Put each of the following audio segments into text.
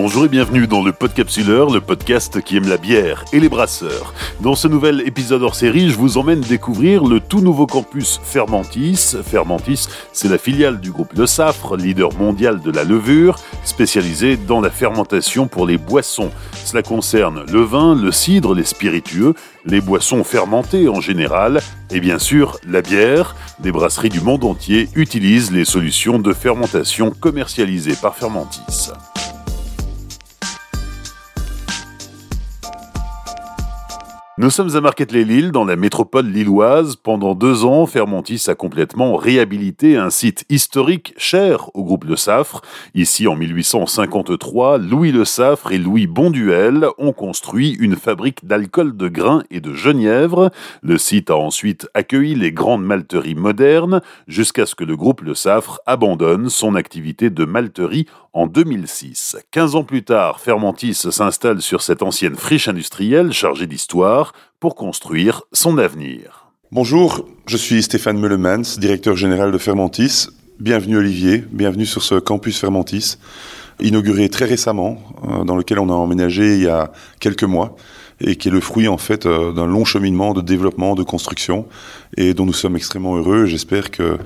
Bonjour et bienvenue dans le Podcapsuleur, le podcast qui aime la bière et les brasseurs. Dans ce nouvel épisode hors série, je vous emmène découvrir le tout nouveau campus Fermentis. Fermentis, c'est la filiale du groupe Le Safre, leader mondial de la levure, spécialisé dans la fermentation pour les boissons. Cela concerne le vin, le cidre, les spiritueux, les boissons fermentées en général, et bien sûr la bière. Des brasseries du monde entier utilisent les solutions de fermentation commercialisées par Fermentis. Nous sommes à Marquette-les-Lilles, dans la métropole lilloise. Pendant deux ans, Fermontis a complètement réhabilité un site historique cher au groupe Le Safre. Ici, en 1853, Louis Le Safre et Louis Bonduel ont construit une fabrique d'alcool de grains et de genièvre. Le site a ensuite accueilli les grandes malteries modernes, jusqu'à ce que le groupe Le Safre abandonne son activité de malterie en 2006. Quinze ans plus tard, Fermentis s'installe sur cette ancienne friche industrielle chargée d'histoire pour construire son avenir. Bonjour, je suis Stéphane Meulemans, directeur général de Fermentis. Bienvenue Olivier, bienvenue sur ce campus Fermentis, inauguré très récemment, euh, dans lequel on a emménagé il y a quelques mois et qui est le fruit en fait euh, d'un long cheminement de développement, de construction et dont nous sommes extrêmement heureux. J'espère que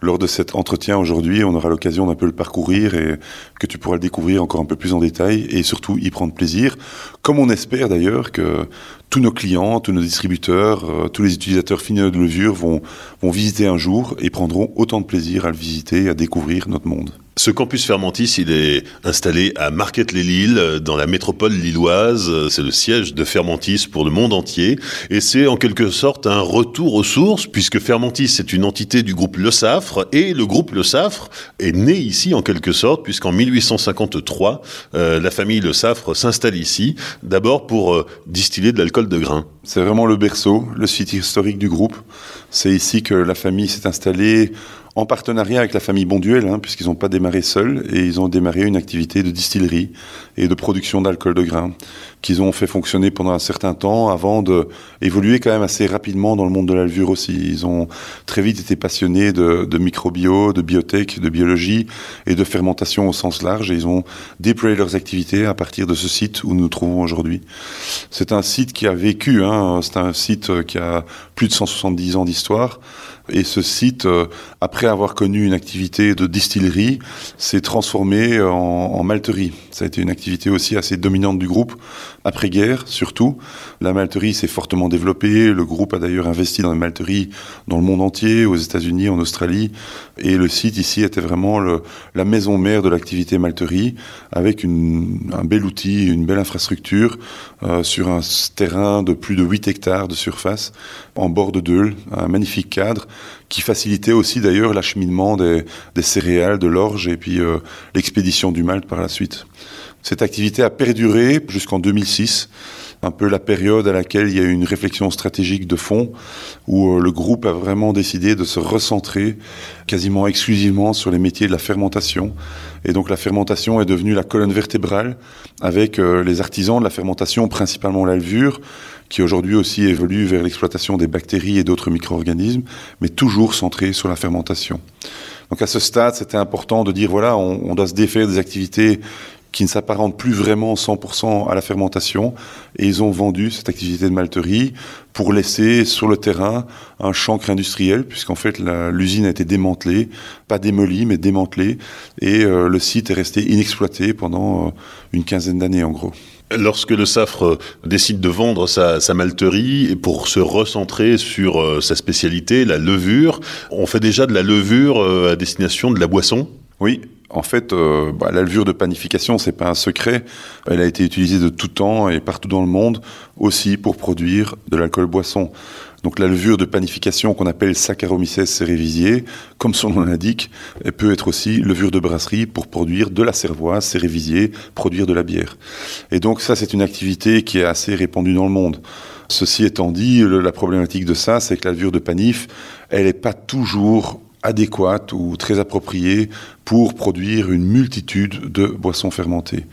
lors de cet entretien aujourd'hui, on aura l'occasion d'un peu le parcourir et que tu pourras le découvrir encore un peu plus en détail et surtout y prendre plaisir, comme on espère d'ailleurs que tous nos clients, tous nos distributeurs, euh, tous les utilisateurs finaux de levure vont, visiter un jour et prendront autant de plaisir à le visiter, à découvrir notre monde. Ce campus Fermentis, il est installé à Marquette-les-Lilles, dans la métropole lilloise. C'est le siège de Fermentis pour le monde entier. Et c'est en quelque sorte un retour aux sources, puisque Fermentis est une entité du groupe Le Safre. Et le groupe Le Safre est né ici en quelque sorte, puisqu'en 1853, euh, la famille Le Safre s'installe ici, d'abord pour euh, distiller de l'alcool de grain. C'est vraiment le berceau, le site historique du groupe. C'est ici que la famille s'est installée en partenariat avec la famille Bonduel, hein, puisqu'ils n'ont pas démarré seuls, et ils ont démarré une activité de distillerie et de production d'alcool de grain, qu'ils ont fait fonctionner pendant un certain temps avant de évoluer quand même assez rapidement dans le monde de la levure aussi. Ils ont très vite été passionnés de, de microbio, de biotech, de biologie et de fermentation au sens large, et ils ont déployé leurs activités à partir de ce site où nous nous trouvons aujourd'hui. C'est un site qui a vécu, hein, c'est un site qui a plus de 170 ans d'histoire, et ce site, euh, après avoir connu une activité de distillerie, s'est transformé en, en, malterie. Ça a été une activité aussi assez dominante du groupe, après-guerre surtout. La malterie s'est fortement développée. Le groupe a d'ailleurs investi dans les malteries dans le monde entier, aux États-Unis, en Australie. Et le site ici était vraiment la maison mère de l'activité malterie, avec un bel outil, une belle infrastructure euh, sur un terrain de plus de 8 hectares de surface, en bord de Deule, un magnifique cadre qui facilitait aussi d'ailleurs l'acheminement des, des, céréales, de l'orge et puis euh, l'expédition du malt par la suite. Cette activité a perduré jusqu'en 2006, un peu la période à laquelle il y a eu une réflexion stratégique de fond, où euh, le groupe a vraiment décidé de se recentrer quasiment exclusivement sur les métiers de la fermentation. Et donc la fermentation est devenue la colonne vertébrale avec euh, les artisans de la fermentation, principalement la levure, qui aujourd'hui aussi évolue vers l'exploitation des bactéries et d'autres micro-organismes, mais toujours centré sur la fermentation. Donc à ce stade, c'était important de dire voilà, on, doit se défaire des activités qui ne s'apparentent plus vraiment 100% à la fermentation, et ils ont vendu cette activité de malterie pour laisser sur le terrain un chancre industriel, puisqu'en fait l'usine a été démantelée, pas démolie, mais démantelée, et euh, le site est resté inexploité pendant euh, une quinzaine d'années en gros. Lorsque le Safre décide de vendre sa, malterie pour se recentrer sur euh, sa spécialité, la levure, on fait déjà de la levure euh, à destination de la boisson? Oui, en fait, euh, bah, la levure de panification, c'est pas un secret. Elle a été utilisée de tout temps et partout dans le monde, aussi pour produire de l'alcool boisson. Donc la levure de panification qu'on appelle Saccharomyces cerevisiae, comme son nom l'indique, elle peut être aussi levure de brasserie pour produire de la cervoise cerevisiae, produire de la bière. Et donc ça, c'est une activité qui est assez répandue dans le monde. Ceci étant dit, la problématique de ça, c'est que la levure de panif, elle n'est pas toujours adéquate ou très appropriée pour produire une multitude de boissons fermentées.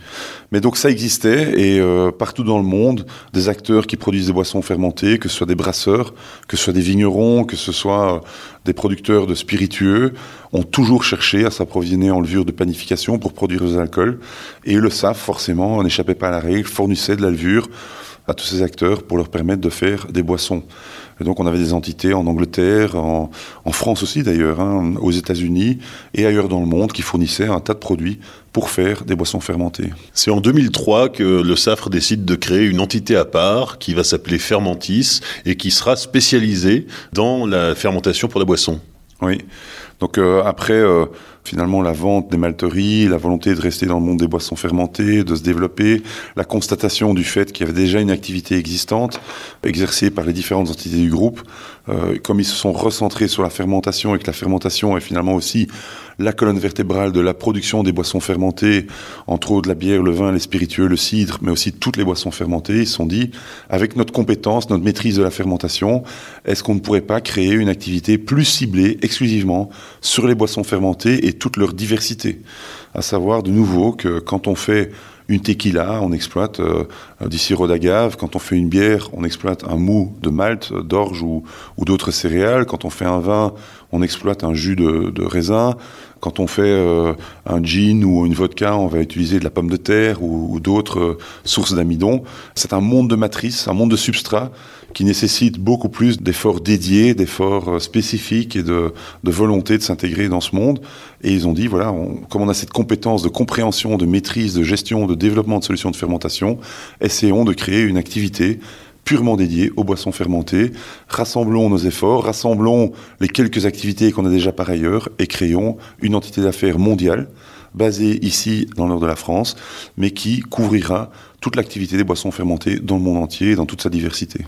Mais donc ça existait et euh, partout dans le monde, des acteurs qui produisent des boissons fermentées, que ce soit des brasseurs, que ce soit des vignerons, que ce soit euh, des producteurs de spiritueux, ont toujours cherché à s'approvisionner en levure de panification pour produire des alcools. Et le SAF, forcément, n'échappait pas à la règle, fournissait de la levure à tous ces acteurs pour leur permettre de faire des boissons. Et donc on avait des entités en Angleterre, en, France aussi d'ailleurs, hein, aux États-Unis et ailleurs dans le monde qui fournissaient un tas de produits pour faire des boissons fermentées. C'est en 2003 que le SAFRE décide de créer une entité à part qui va s'appeler Fermentis et qui sera spécialisée dans la fermentation pour la boisson. Oui. Donc euh, après, euh, finalement, la vente des malteries, la volonté de rester dans le monde des boissons fermentées, de se développer, la constatation du fait qu'il y avait déjà une activité existante exercée par les différentes entités du groupe, euh, comme ils se sont recentrés sur la fermentation et que la fermentation est finalement aussi la colonne vertébrale de la production des boissons fermentées, entre autres la bière, le vin, les spiritueux, le cidre, mais aussi toutes les boissons fermentées. Ils se sont dit, avec notre compétence, notre maîtrise de la fermentation, est-ce qu'on ne pourrait pas créer une activité plus ciblée exclusivement sur les boissons fermentées et toute leur diversité À savoir de nouveau que quand on fait une tequila, on exploite euh, du sirop d'agave. Quand on fait une bière, on exploite un mou de malt, d'orge ou, d'autres céréales. Quand on fait un vin, on exploite un jus de, raisin. Quand on fait euh, un gin ou une vodka, on va utiliser de la pomme de terre ou, d'autres euh, sources d'amidon. C'est un monde de matrice, un monde de substrat qui nécessite beaucoup plus d'efforts dédiés, d'efforts euh, spécifiques et de, volonté de s'intégrer dans ce monde. Et ils ont dit, voilà, comme on a cette compétence de compréhension, de maîtrise, de gestion, de développement de solutions de fermentation, essayons de créer une activité purement dédiée aux boissons fermentées. Rassemblons nos efforts, rassemblons les quelques activités qu'on a déjà par ailleurs et créons une entité d'affaires mondiale basée ici dans nord de la France, mais qui couvrira toute l'activité des boissons fermentées dans le monde entier et dans toute sa diversité.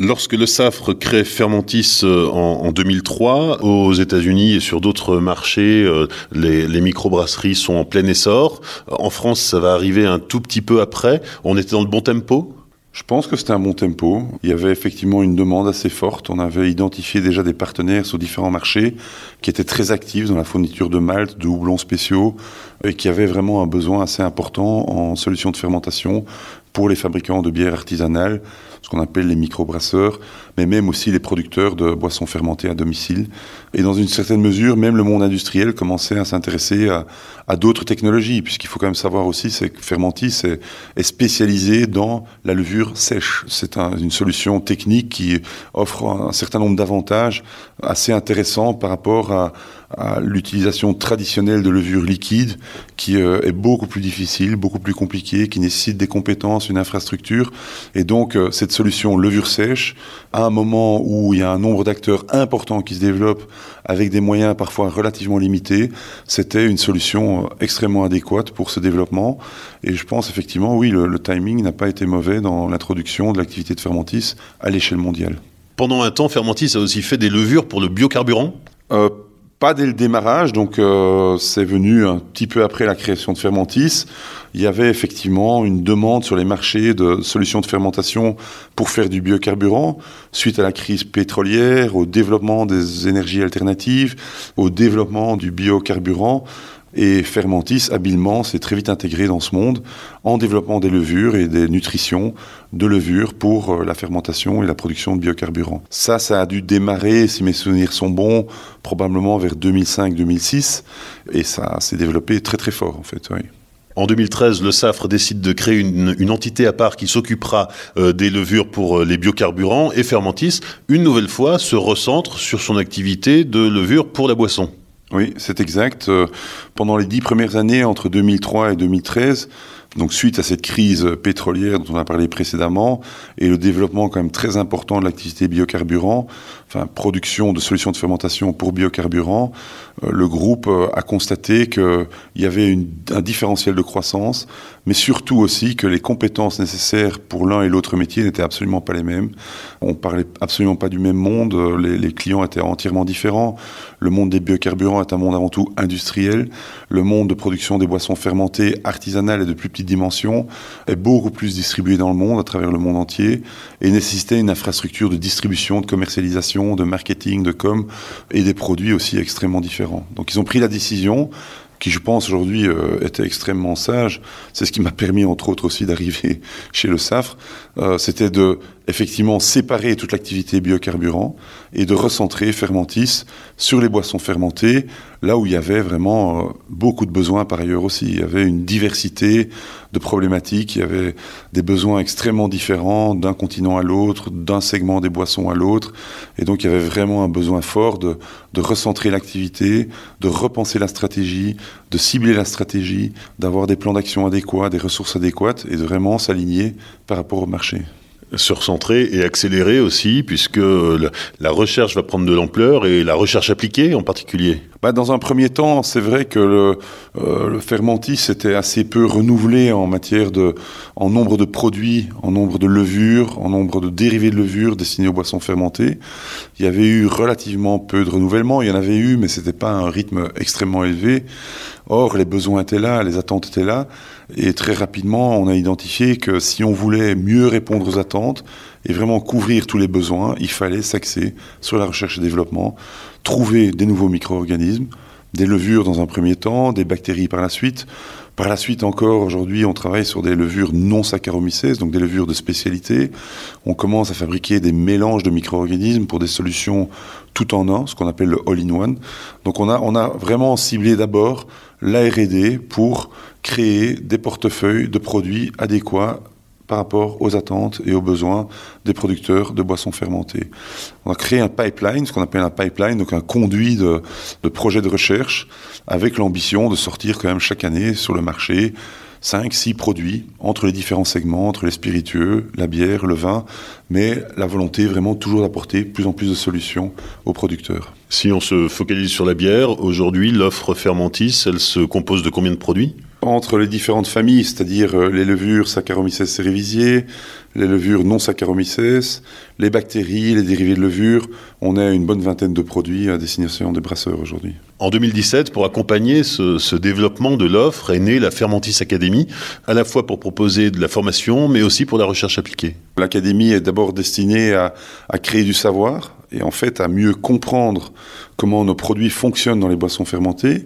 Lorsque le SAFRE crée Fermentis euh, en, 2003, aux États-Unis et sur d'autres marchés, euh, les, les microbrasseries sont en plein essor. En France, ça va arriver un tout petit peu après. On était dans le bon tempo? Je pense que c'était un bon tempo. Il y avait effectivement une demande assez forte. On avait identifié déjà des partenaires sur différents marchés qui étaient très actifs dans la fourniture de malt, de houblons spéciaux et qui avaient vraiment un besoin assez important en solutions de fermentation pour les fabricants de bières artisanales, ce qu'on appelle les microbrasseurs, mais même aussi les producteurs de boissons fermentées à domicile. Et dans une certaine mesure, même le monde industriel commençait à s'intéresser à, d'autres technologies, puisqu'il faut quand même savoir aussi que Fermentis est, spécialisé dans la levure sèche. C'est une solution technique qui offre un certain nombre d'avantages assez intéressants par rapport à, l'utilisation traditionnelle de levure liquide, qui euh, est beaucoup plus difficile, beaucoup plus compliquée, qui nécessite des compétences, une infrastructure. Et donc, euh, cette solution levure sèche, à un moment où il y a un nombre d'acteurs importants qui se développent avec des moyens parfois relativement limités, c'était une solution euh, extrêmement adéquate pour ce développement. Et je pense effectivement, oui, le, le timing n'a pas été mauvais dans l'introduction de l'activité de Fermentis à l'échelle mondiale. Pendant un temps, Fermentis a aussi fait des levures pour le biocarburant? Euh, pas dès le démarrage, donc euh, c'est venu un petit peu après la création de Fermentis. Il y avait effectivement une demande sur les marchés de solutions de fermentation pour faire du biocarburant, suite à la crise pétrolière, au développement des énergies alternatives, au développement du biocarburant. Et Fermentis, habilement, s'est très vite intégré dans ce monde en développant des levures et des nutritions de levures pour euh, la fermentation et la production de biocarburants. Ça, ça a dû démarrer, si mes souvenirs sont bons, probablement vers 2005-2006. Et ça s'est développé très très fort, en fait. En 2013, le SAFRE décide de créer une, entité à part qui s'occupera euh, des levures pour euh, les biocarburants et Fermentis, une nouvelle fois, se recentre sur son activité de levure pour la boisson. Oui, c'est exact. Euh, pendant les dix premières années, entre 2003 et 2013, donc suite à cette crise pétrolière dont on a parlé précédemment et le développement quand même très important de l'activité biocarburant, enfin production de solutions de fermentation pour biocarburant, euh, le groupe euh, a constaté qu'il y avait un différentiel de croissance, mais surtout aussi que les compétences nécessaires pour l'un et l'autre métier n'étaient absolument pas les mêmes. On parlait absolument pas du même monde, les, les clients étaient entièrement différents. Le monde des biocarburants est un monde avant tout industriel. Le monde de production des boissons fermentées artisanales est de plus petite petite dimension, est beaucoup plus distribué dans le monde, à travers le monde entier, et nécessitait une infrastructure de distribution, de commercialisation, de marketing, de com, et des produits aussi extrêmement différents. Donc ils ont pris la décision qui je pense aujourd'hui euh, était extrêmement sage. C'est ce qui m'a permis entre autres aussi d'arriver chez le SAFRE. Euh, C'était de effectivement séparer toute l'activité biocarburant et de recentrer Fermentis sur les boissons fermentées, là où il y avait vraiment euh, beaucoup de besoins par ailleurs aussi. Il y avait une diversité de problématiques, il y avait des besoins extrêmement différents d'un continent à l'autre, d'un segment des boissons à l'autre, et donc il y avait vraiment un besoin fort de, de recentrer l'activité, de repenser la stratégie, de cibler la stratégie, d'avoir des plans d'action adéquats, des ressources adéquates, et de vraiment s'aligner par rapport au marché se recentrer et accélérer aussi, puisque la recherche va prendre de l'ampleur et la recherche appliquée en particulier bah Dans un premier temps, c'est vrai que le, euh, le fermentis était assez peu renouvelé en matière de, en nombre de produits, en nombre de levures, en nombre de dérivés de levures destinés aux boissons fermentées. Il y avait eu relativement peu de renouvellement. Il y en avait eu, mais c'était pas un rythme extrêmement élevé. Or, les besoins étaient là, les attentes étaient là. Et très rapidement, on a identifié que si on voulait mieux répondre aux attentes et vraiment couvrir tous les besoins, il fallait s'axer sur la recherche et développement, trouver des nouveaux micro-organismes, des levures dans un premier temps, des bactéries par la suite. Par la suite encore, aujourd'hui, on travaille sur des levures non saccharomycèses, donc des levures de spécialité. On commence à fabriquer des mélanges de micro-organismes pour des solutions tout en un, ce qu'on appelle le all-in-one. Donc on a, on a vraiment ciblé d'abord la R&D pour créer des portefeuilles de produits adéquats par rapport aux attentes et aux besoins des producteurs de boissons fermentées. On a créé un pipeline, ce qu'on appelle un pipeline, donc un conduit de, de projets de recherche, avec l'ambition de sortir quand même chaque année sur le marché 5, 6 produits entre les différents segments, entre les spiritueux, la bière, le vin, mais la volonté vraiment toujours d'apporter plus en plus de solutions aux producteurs. Si on se focalise sur la bière, aujourd'hui l'offre Fermentis, elle se compose de combien de produits? Entre les différentes familles, c'est-à-dire euh, les levures Saccharomyces cerevisiae, les levures non Saccharomyces, les bactéries, les dérivés de levure, on a une bonne vingtaine de produits à destination des brasseurs aujourd'hui. En 2017, pour accompagner ce, développement de l'offre, est née la Fermentis Academy, à la fois pour proposer de la formation, mais aussi pour la recherche appliquée. L'académie est d'abord destinée à, à créer du savoir, et en fait à mieux comprendre comment nos produits fonctionnent dans les boissons fermentées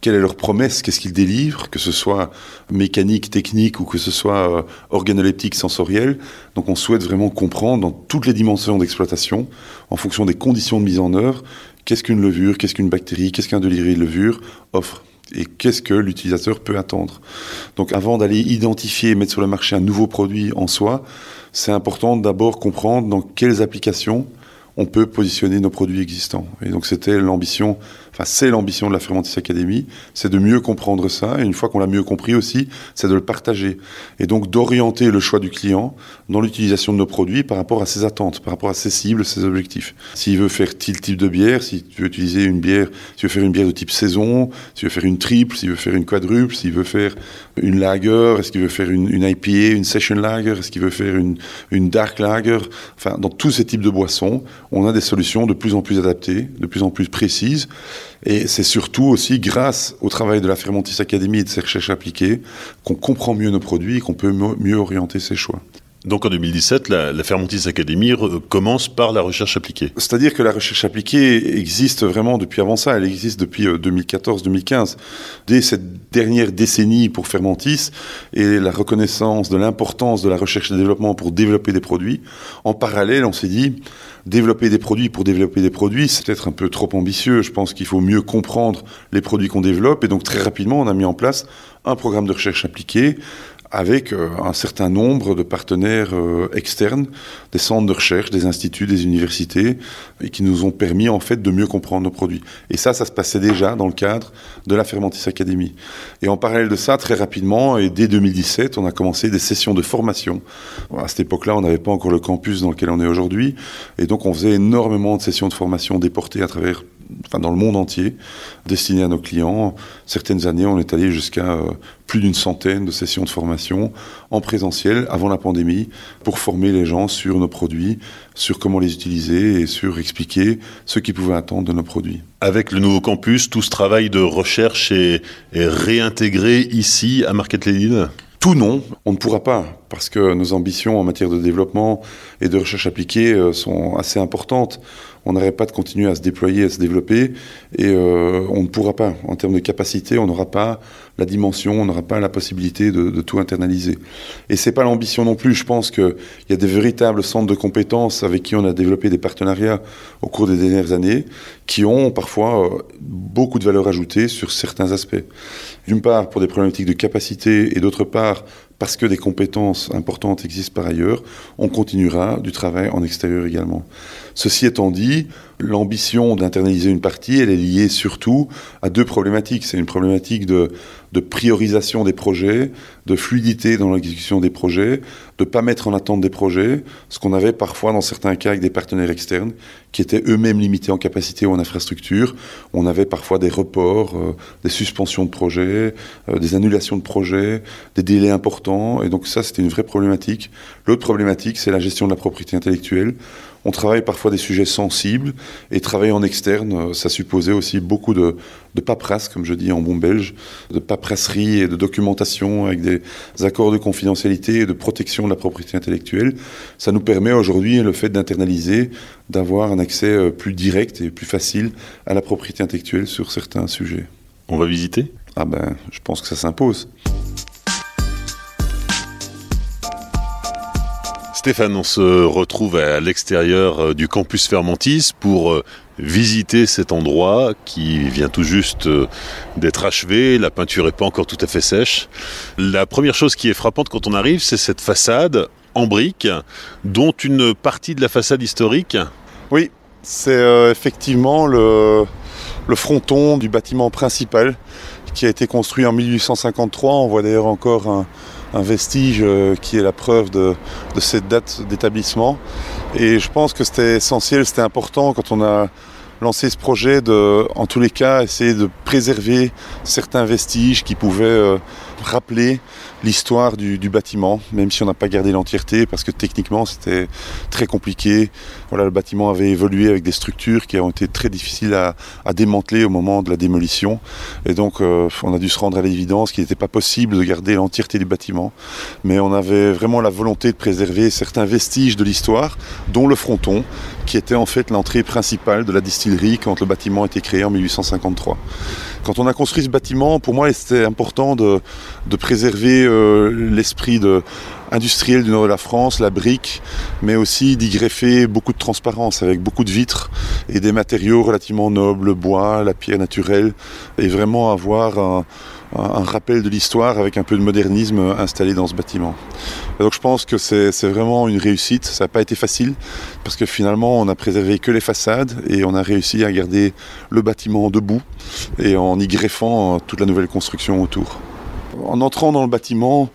quelle est leur promesse, qu'est-ce qu'ils délivrent, que ce soit mécanique, technique ou que ce soit euh, organoleptique, sensoriel. Donc on souhaite vraiment comprendre dans toutes les dimensions d'exploitation, en fonction des conditions de mise en œuvre, qu'est-ce qu'une levure, qu'est-ce qu'une bactérie, qu'est-ce qu'un délirier de levure offre et qu'est-ce que l'utilisateur peut attendre. Donc avant d'aller identifier et mettre sur le marché un nouveau produit en soi, c'est important d'abord comprendre dans quelles applications on peut positionner nos produits existants. Et donc c'était l'ambition Enfin, c'est l'ambition de la Fermentis Academy, c'est de mieux comprendre ça, et une fois qu'on l'a mieux compris aussi, c'est de le partager. Et donc d'orienter le choix du client dans l'utilisation de nos produits par rapport à ses attentes, par rapport à ses cibles, ses objectifs. S'il veut faire tel type de bière, si tu veux utiliser une bière, s'il veut faire une bière de type saison, s'il veut faire une triple, s'il veut faire une quadruple, s'il veut faire une lager, est-ce qu'il veut faire une, une, IPA, une session lager, est-ce qu'il veut faire une, une dark lager, enfin, dans tous ces types de boissons, on a des solutions de plus en plus adaptées, de plus en plus précises, et c'est surtout aussi grâce au travail de la Fermentis Academy et de ses recherches appliquées qu'on comprend mieux nos produits et qu'on peut mieux orienter ses choix. Donc en 2017, la, la Fermentis Academy commence par la recherche appliquée. C'est-à-dire que la recherche appliquée existe vraiment depuis avant ça, elle existe depuis 2014-2015. Euh, Dès cette dernière décennie pour Fermentis et la reconnaissance de l'importance de la recherche et développement pour développer des produits, en parallèle, on s'est dit, développer des produits pour développer des produits, c'est peut-être un peu trop ambitieux. Je pense qu'il faut mieux comprendre les produits qu'on développe. Et donc très rapidement, on a mis en place un programme de recherche appliquée avec euh, un certain nombre de partenaires euh, externes, des centres de recherche, des instituts, des universités, et qui nous ont permis en fait de mieux comprendre nos produits. Et ça, ça se passait déjà dans le cadre de la Fermentis Academy. Et en parallèle de ça, très rapidement, et dès 2017, on a commencé des sessions de formation. À cette époque-là, on n'avait pas encore le campus dans lequel on est aujourd'hui, et donc on faisait énormément de sessions de formation déportées à travers enfin dans le monde entier, destinées à nos clients. Certaines années, on est allé jusqu'à euh, plus d'une centaine de sessions de formation en présentiel avant la pandémie pour former les gens sur nos produits, sur comment les utiliser et sur expliquer ce qu'ils pouvaient attendre de nos produits. Avec le nouveau campus, tout ce travail de recherche est, réintégré ici à Market Tout non, on ne pourra pas, parce que nos ambitions en matière de développement et de recherche appliquée euh, sont assez importantes. On n'arrête pas de continuer à se déployer, à se développer, et euh, on ne pourra pas. En termes de capacité, on n'aura pas la dimension, on n'aura pas la possibilité de, tout internaliser. Et c'est pas l'ambition non plus. Je pense qu'il y a des véritables centres de compétences avec qui on a développé des partenariats au cours des dernières années, qui ont parfois euh, beaucoup de valeur ajoutée sur certains aspects. D'une part, pour des problématiques de capacité, et d'autre part, parce que des compétences importantes existent par ailleurs, on continuera du travail en extérieur également. Ceci étant dit, l'ambition d'internaliser une partie, elle est liée surtout à deux problématiques. C'est une problématique de, de, priorisation des projets, de fluidité dans l'exécution des projets, de ne pas mettre en attente des projets, ce qu'on avait parfois dans certains cas avec des partenaires externes qui étaient eux-mêmes limités en capacité ou en infrastructure. On avait parfois des reports, euh, des suspensions de projets, euh, des annulations de projets, des délais importants. Et donc ça, c'était une vraie problématique. L'autre problématique, c'est la gestion de la propriété intellectuelle. On travaille parfois des sujets sensibles et travailler en externe, euh, ça supposait aussi beaucoup de, de paperasse, comme je dis en bon belge, de paperasserie et de documentation avec des accords de confidentialité et de protection de la propriété intellectuelle. Ça nous permet aujourd'hui, le fait d'internaliser, d'avoir un accès euh, plus direct et plus facile à la propriété intellectuelle sur certains sujets. On va visiter? Ah ben, je pense que ça s'impose. Stéphane, on se retrouve à l'extérieur euh, du campus Fermentis pour euh, visiter cet endroit qui vient tout juste euh, d'être achevé. La peinture n'est pas encore tout à fait sèche. La première chose qui est frappante quand on arrive, c'est cette façade en briques, dont une partie de la façade historique. Oui, c'est effectivement le, le fronton du bâtiment principal qui a été construit en 1853. On voit d'ailleurs encore un, un vestige euh, qui est la preuve de, cette date d'établissement. Et je pense que c'était essentiel, c'était important quand on a lancé ce projet de, en tous les cas, essayer de préserver certains vestiges qui pouvaient euh, rappeler l'histoire du, bâtiment, même si on n'a pas gardé l'entièreté, parce que techniquement c'était très compliqué. Voilà, le bâtiment avait évolué avec des structures qui ont été très difficiles à, à démanteler au moment de la démolition. Et donc euh, on a dû se rendre à l'évidence qu'il n'était pas possible de garder l'entièreté du bâtiment. Mais on avait vraiment la volonté de préserver certains vestiges de l'histoire, dont le fronton, qui était en fait l'entrée principale de la distillerie quand le bâtiment a été créé en 1853. Quand on a construit ce bâtiment, pour moi, c'était important de, préserver euh, l'esprit industriel du nord de la France, la brique, mais aussi d'y greffer beaucoup de transparence avec beaucoup de vitres et des matériaux relativement nobles, le bois, la pierre naturelle, et vraiment avoir un, un rappel de l'histoire avec un peu de modernisme installé dans ce bâtiment. Donc je pense que c'est vraiment une réussite. Ça n'a pas été facile parce que finalement on a préservé que les façades et on a réussi à garder le bâtiment debout et en y greffant toute la nouvelle construction autour. En entrant dans le bâtiment,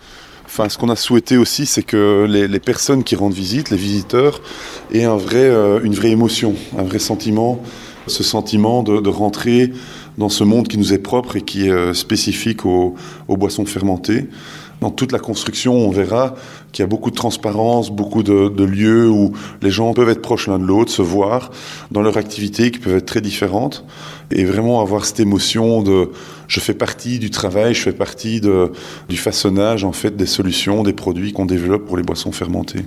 Enfin, ce qu'on a souhaité aussi, c'est que les, les, personnes qui rendent visite, les visiteurs, aient un vrai, euh, une vraie émotion, un vrai sentiment, ce sentiment de, de, rentrer dans ce monde qui nous est propre et qui est euh, spécifique aux, boissons fermentées. Dans toute la construction, on verra qu'il y a beaucoup de transparence, beaucoup de, lieux où les gens peuvent être proches l'un de l'autre, se voir dans leurs activités qui peuvent être très différentes et vraiment avoir cette émotion de je fais partie du travail, je fais partie du façonnage en fait des solutions, des produits qu'on développe pour les boissons fermentées.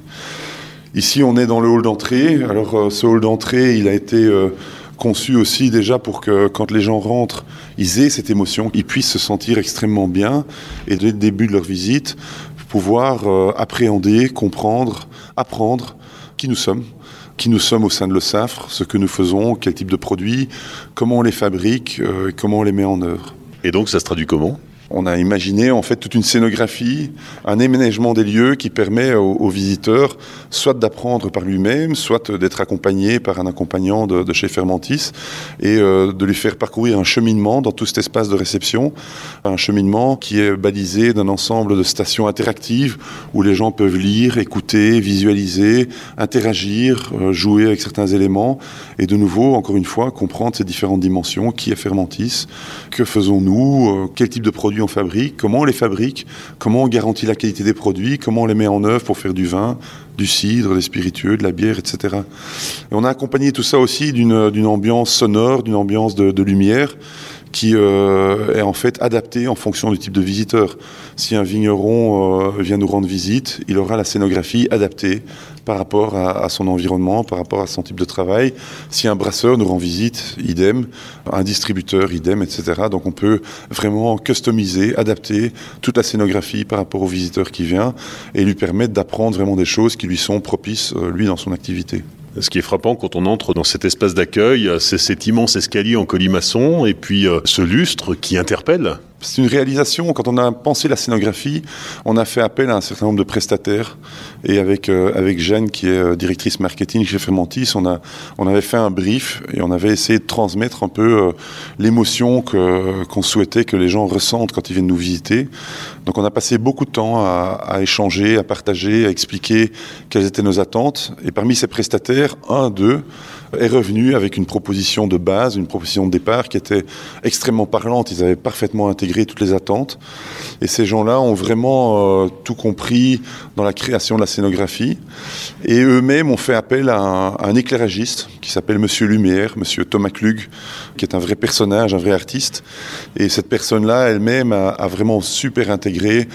Ici, on est dans le hall d'entrée. Alors, euh, ce hall d'entrée, il a été euh, conçu aussi déjà pour que quand les gens rentrent, ils aient cette émotion, ils puissent se sentir extrêmement bien et dès le début de leur visite, pouvoir euh, appréhender, comprendre, apprendre qui nous sommes, qui nous sommes au sein de Le Safre, ce que nous faisons, quel type de produits, comment on les fabrique, euh, comment on les met en œuvre. Et donc ça se traduit comment? On a imaginé en fait toute une scénographie, un aménagement des lieux qui permet aux, visiteurs soit d'apprendre par lui-même, soit d'être accompagné par un accompagnant de, de chez Fermentis et euh, de lui faire parcourir un cheminement dans tout cet espace de réception, un cheminement qui est balisé d'un ensemble de stations interactives où les gens peuvent lire, écouter, visualiser, interagir, euh, jouer avec certains éléments et de nouveau, encore une fois, comprendre ces différentes dimensions, qui est Fermentis, que faisons-nous, euh, quel type de produit on fabrique, comment on les fabrique, comment on garantit la qualité des produits, comment on les met en œuvre pour faire du vin, du cidre, des spiritueux, de la bière, etc. Et on a accompagné tout ça aussi d'une ambiance sonore, d'une ambiance de, de, lumière qui euh, est en fait adaptée en fonction du type de visiteur. Si un vigneron euh, vient nous rendre visite, il aura la scénographie adaptée par rapport à, son environnement, par rapport à son type de travail. Si un brasseur nous rend visite, idem. Un distributeur, idem, etc. Donc on peut vraiment customiser, adapter toute la scénographie par rapport au visiteur qui vient et lui permettre d'apprendre vraiment des choses qui lui sont propices, euh, lui, dans son activité. Ce qui est frappant quand on entre dans cet espace d'accueil, c'est cet immense escalier en colimaçon et puis euh, ce lustre qui interpelle. C'est une réalisation. Quand on a pensé la scénographie, on a fait appel à un certain nombre de prestataires. Et avec, euh, avec Jeanne, qui est euh, directrice marketing chez Fermentis, on, a, on avait fait un brief et on avait essayé de transmettre un peu euh, l'émotion que, qu'on souhaitait que les gens ressentent quand ils viennent nous visiter. Donc on a passé beaucoup de temps à, à échanger, à partager, à expliquer quelles étaient nos attentes. Et parmi ces prestataires, un d'eux est revenu avec une proposition de base, une proposition de départ qui était extrêmement parlante. Ils avaient parfaitement intégré toutes les attentes. Et ces gens-là ont vraiment euh, tout compris dans la création de la scénographie. Et eux-mêmes ont fait appel à un, éclairagiste qui s'appelle Monsieur Lumière, Monsieur Thomas Klug, qui est un vrai personnage, un vrai artiste. Et cette personne-là, elle-même, a vraiment super intégré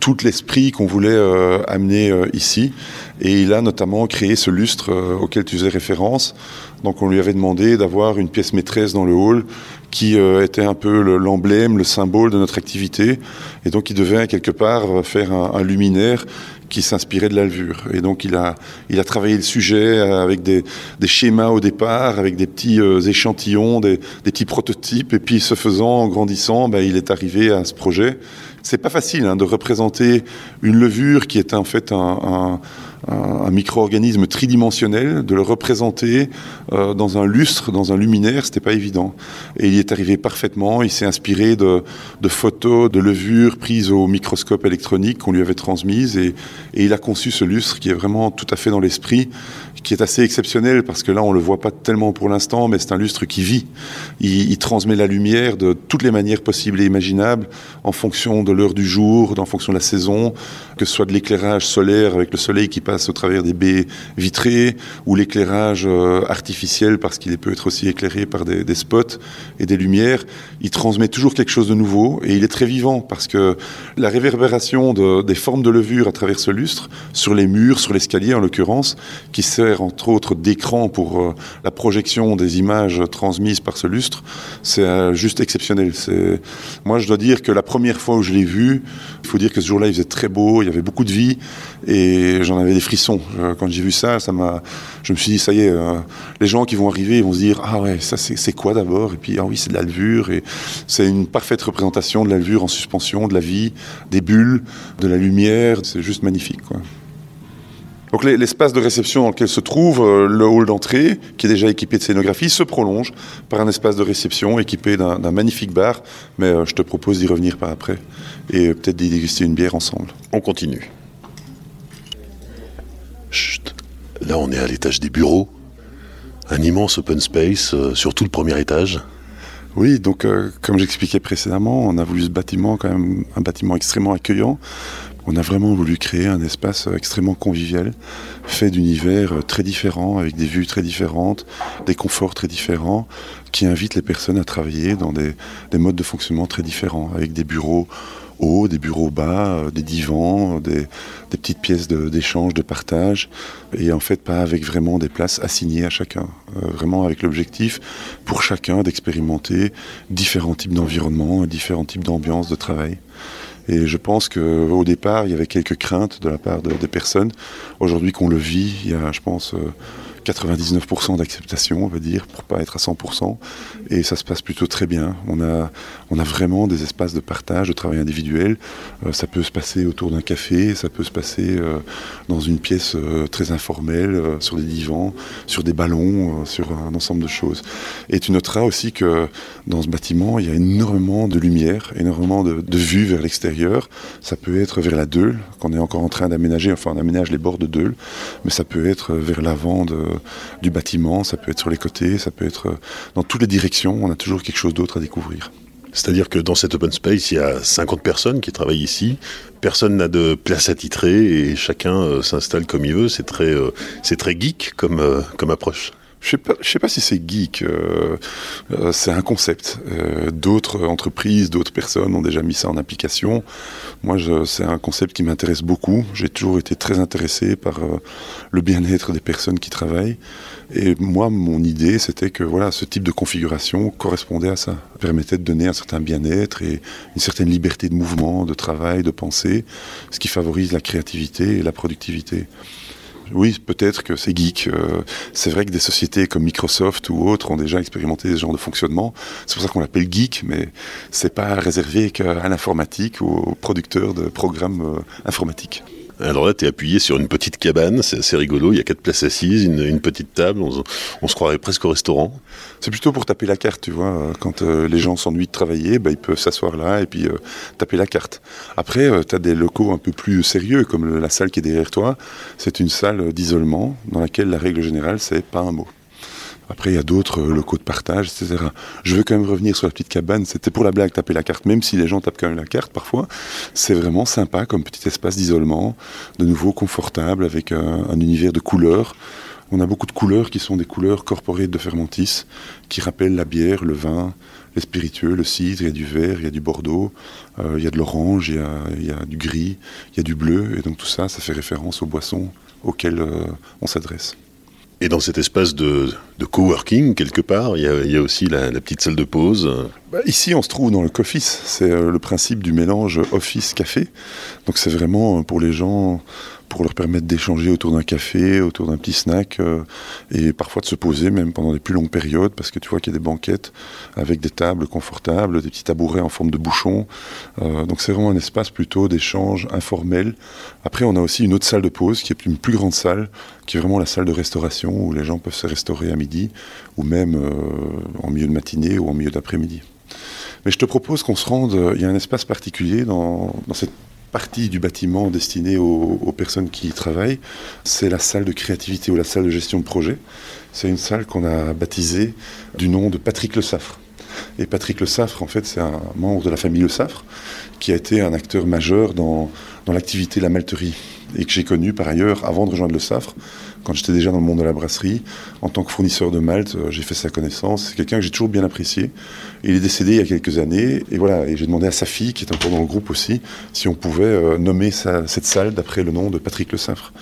tout l'esprit qu'on voulait euh, amener euh, ici. Et il a notamment créé ce lustre euh, auquel tu faisais référence. Donc on lui avait demandé d'avoir une pièce maîtresse dans le hall qui était un peu l'emblème, le, symbole de notre activité. Et donc il devait quelque part faire un, un luminaire qui s'inspirait de la levure. Et donc il a, il a travaillé le sujet avec des, des schémas au départ, avec des petits euh, échantillons, des, des, petits prototypes. Et puis ce faisant, en grandissant, ben, il est arrivé à ce projet. C'est pas facile hein, de représenter une levure qui est en fait un, un un, micro-organisme tridimensionnel, de le représenter euh, dans un lustre, dans un luminaire, c'était pas évident. Et il y est arrivé parfaitement. Il s'est inspiré de, photos, de levures prises au microscope électronique qu'on lui avait transmises, et, et, il a conçu ce lustre qui est vraiment tout à fait dans l'esprit, qui est assez exceptionnel parce que là on le voit pas tellement pour l'instant, mais c'est un lustre qui vit. Il, il, transmet la lumière de toutes les manières possibles et imaginables, en fonction de l'heure du jour, en fonction de la saison, que ce soit de l'éclairage solaire avec le soleil qui passe au travers des baies vitrées ou l'éclairage euh, artificiel parce qu'il peut être aussi éclairé par des, spots et des lumières. Il transmet toujours quelque chose de nouveau et il est très vivant parce que la réverbération de, des formes de levure à travers ce lustre, sur les murs, sur l'escalier en l'occurrence, qui sert entre autres d'écran pour euh, la projection des images transmises par ce lustre, c'est euh, juste exceptionnel. Moi je dois dire que la première fois où je l'ai vu, il faut dire que ce jour-là il faisait très beau, il y avait beaucoup de vie et j'en avais des frissons. Euh, quand j'ai vu ça, ça m'a, je me suis dit, ça y est, euh, les gens qui vont arriver, ils vont se dire, ah ouais, ça c'est quoi d'abord? Et puis, ah oui, c'est de la levure. Et c'est une parfaite représentation de la levure en suspension, de la vie, des bulles, de la lumière. C'est juste magnifique, quoi. Donc l'espace de réception dans lequel se trouve euh, le hall d'entrée, qui est déjà équipé de scénographie, se prolonge par un espace de réception équipé d'un magnifique bar. Mais je te propose d'y revenir par après et peut-être d'y déguster une bière ensemble. On continue. Là, on est à l'étage des bureaux. Un immense open space euh, sur tout le premier étage. Oui, donc euh, comme j'expliquais précédemment, on a voulu ce bâtiment, quand même un bâtiment extrêmement accueillant. On a vraiment voulu créer un espace extrêmement convivial, fait d'univers très différents, avec des vues très différentes, des conforts très différents, qui invite les personnes à travailler dans des modes de fonctionnement très différents, avec des bureaux des bureaux bas, des divans, des, petites pièces d'échange, de, partage, et en fait pas avec vraiment des places assignées à chacun, euh, vraiment avec l'objectif pour chacun d'expérimenter différents types d'environnements, différents types d'ambiance de travail. Et je pense qu'au départ, il y avait quelques craintes de la part de, des personnes. Aujourd'hui qu'on le vit, il y a, je pense, euh, 99% d'acceptation, on va dire, pour pas être à 100%. Et ça se passe plutôt très bien. On a, on a vraiment des espaces de partage, de travail individuel. Euh, ça peut se passer autour d'un café, ça peut se passer euh, dans une pièce euh, très informelle, sur des divans, sur des ballons, sur un ensemble de choses. Et tu noteras aussi que dans ce bâtiment, il y a énormément de lumière, énormément de, de vues vers l'extérieur. Ça peut être vers la Deule, qu'on est encore en train d'aménager, enfin on aménage les bords de Deule, mais ça peut être vers l'avant de du bâtiment, ça peut être sur les côtés, ça peut être dans toutes les directions, on a toujours quelque chose d'autre à découvrir. C'est-à-dire que dans cet open space, il y a 50 personnes qui travaillent ici. Personne n'a de place attitrée et chacun euh, s'installe comme il veut. C'est très, euh, très geek comme, euh, comme approche. Je ne sais, pas si c'est geek, euh, euh, c'est un concept. Euh, d'autres entreprises, d'autres personnes ont déjà mis ça en application. Moi, c'est un concept qui m'intéresse beaucoup. J'ai toujours été très intéressé par le bien-être des personnes qui travaillent. Et moi, mon idée, c'était que voilà, ce type de configuration correspondait à ça, permettait de donner un certain bien-être et une certaine liberté de mouvement, de travail, de pensée, ce qui favorise la créativité et la productivité. Oui, peut-être que c'est geek. Euh, c'est vrai que des sociétés comme Microsoft ou autres ont déjà expérimenté ce genre de fonctionnement. C'est pour ça qu'on l'appelle geek, mais c'est pas réservé qu'à l'informatique ou aux producteurs de programmes euh, informatiques. Alors là, tu es appuyé sur une petite cabane, c'est assez rigolo, il y a quatre places assises, une, petite table, on, se croirait presque au restaurant. C'est plutôt pour taper la carte, tu vois. Quand euh, les gens s'ennuient de travailler, bah, ils peuvent s'asseoir là et puis euh, taper la carte. Après, euh, tu as des locaux un peu plus sérieux, comme la salle qui est derrière toi. C'est une salle d'isolement dans laquelle la règle générale, c'est pas un mot. Après, il y a d'autres euh, locaux de partage, etc. Je veux quand même revenir sur la petite cabane. C'était pour la blague, taper la carte, même si les gens tapent quand même la carte parfois. C'est vraiment sympa comme petit espace d'isolement, de nouveau confortable, avec un, univers de couleurs. On a beaucoup de couleurs qui sont des couleurs corporées de Fermentis, qui rappellent la bière, le vin, les spiritueux, le cidre, il y a du vert, il y a du bordeaux, euh, il y a de l'orange, il, y a du gris, il y a du bleu, et donc tout ça, ça fait référence aux boissons auxquelles euh, on s'adresse. Et dans cet espace de, coworking, quelque part, il y a, aussi la, petite salle de pause. Bah, ici, on se trouve dans le Coffice. C'est euh, le principe du mélange office-café. Donc c'est vraiment euh, pour les gens pour leur permettre d'échanger autour d'un café, autour d'un petit snack, euh, et parfois de se poser même pendant des plus longues périodes, parce que tu vois qu'il y a des banquettes avec des tables confortables, des petits tabourets en forme de bouchon. Euh, donc c'est vraiment un espace plutôt d'échange informel. Après, on a aussi une autre salle de pause, qui est une plus grande salle, qui est vraiment la salle de restauration, où les gens peuvent se restaurer à midi, ou même euh, en milieu de matinée ou en milieu d'après-midi. Mais je te propose qu'on se rende, il y a un espace particulier dans, dans cette partie du bâtiment destinée aux, personnes qui y travaillent, c'est la salle de créativité ou la salle de gestion de projet. C'est une salle qu'on a baptisée du nom de Patrick Le Saffre. Et Patrick Le Saffre, en fait, c'est un membre de la famille Le Saffre qui a été un acteur majeur dans, dans l'activité de la malterie et que j'ai connu par ailleurs avant de rejoindre Le Saffre quand j'étais déjà dans le monde de la brasserie, en tant que fournisseur de malt, euh, j'ai fait sa connaissance. C'est quelqu'un que j'ai toujours bien apprécié. Il est décédé il y a quelques années, et voilà. Et j'ai demandé à sa fille, qui est encore dans le groupe aussi, si on pouvait euh, nommer cette salle d'après le nom de Patrick Le Saffre.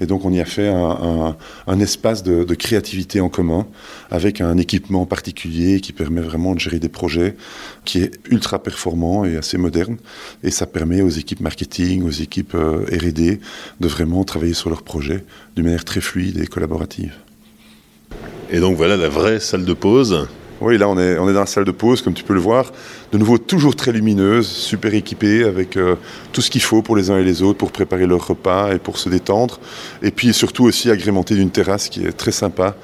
Et donc on y a fait un, espace de, créativité en commun, avec un équipement particulier qui permet vraiment de gérer des projets, qui est ultra performant et assez moderne. Et ça permet aux équipes marketing, aux équipes euh, R&D de vraiment travailler sur leurs projets d'une manière très fluide et collaborative. Et donc voilà la vraie salle de pause. Oui, là on est, on est dans la salle de pause, comme tu peux le voir. De nouveau, toujours très lumineuse, super équipée, avec euh, tout ce qu'il faut pour les uns et les autres, pour préparer leur repas et pour se détendre. Et puis surtout aussi agrémentée d'une terrasse qui est très sympa.